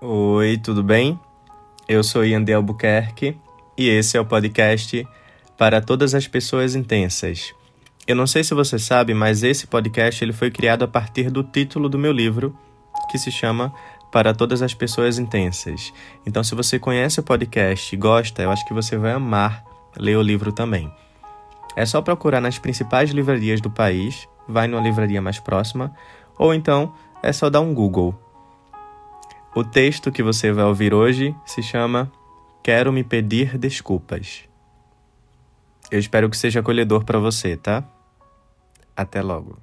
Oi, tudo bem? Eu sou Yandel Albuquerque e esse é o podcast para todas as pessoas intensas. Eu não sei se você sabe, mas esse podcast ele foi criado a partir do título do meu livro, que se chama Para Todas as Pessoas Intensas. Então, se você conhece o podcast e gosta, eu acho que você vai amar ler o livro também. É só procurar nas principais livrarias do país, vai numa livraria mais próxima, ou então é só dar um Google o texto que você vai ouvir hoje se chama Quero me pedir desculpas. Eu espero que seja acolhedor para você, tá? Até logo.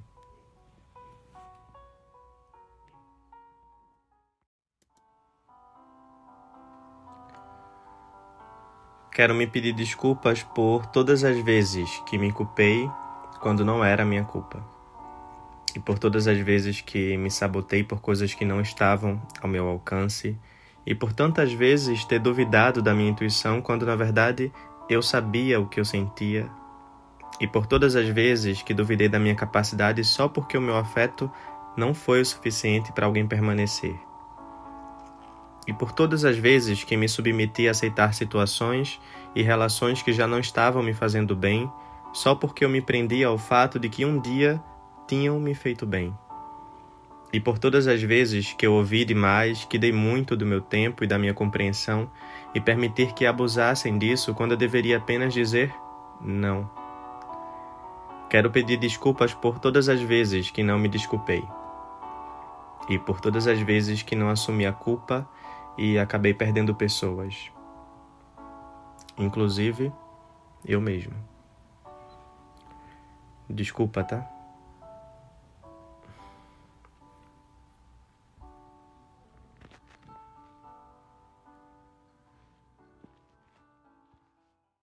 Quero me pedir desculpas por todas as vezes que me culpei quando não era minha culpa e por todas as vezes que me sabotei por coisas que não estavam ao meu alcance, e por tantas vezes ter duvidado da minha intuição quando na verdade eu sabia o que eu sentia, e por todas as vezes que duvidei da minha capacidade só porque o meu afeto não foi o suficiente para alguém permanecer. E por todas as vezes que me submeti a aceitar situações e relações que já não estavam me fazendo bem, só porque eu me prendia ao fato de que um dia tinham me feito bem. E por todas as vezes que eu ouvi demais, que dei muito do meu tempo e da minha compreensão, e permitir que abusassem disso quando eu deveria apenas dizer não. Quero pedir desculpas por todas as vezes que não me desculpei. E por todas as vezes que não assumi a culpa e acabei perdendo pessoas. Inclusive, eu mesmo. Desculpa, tá?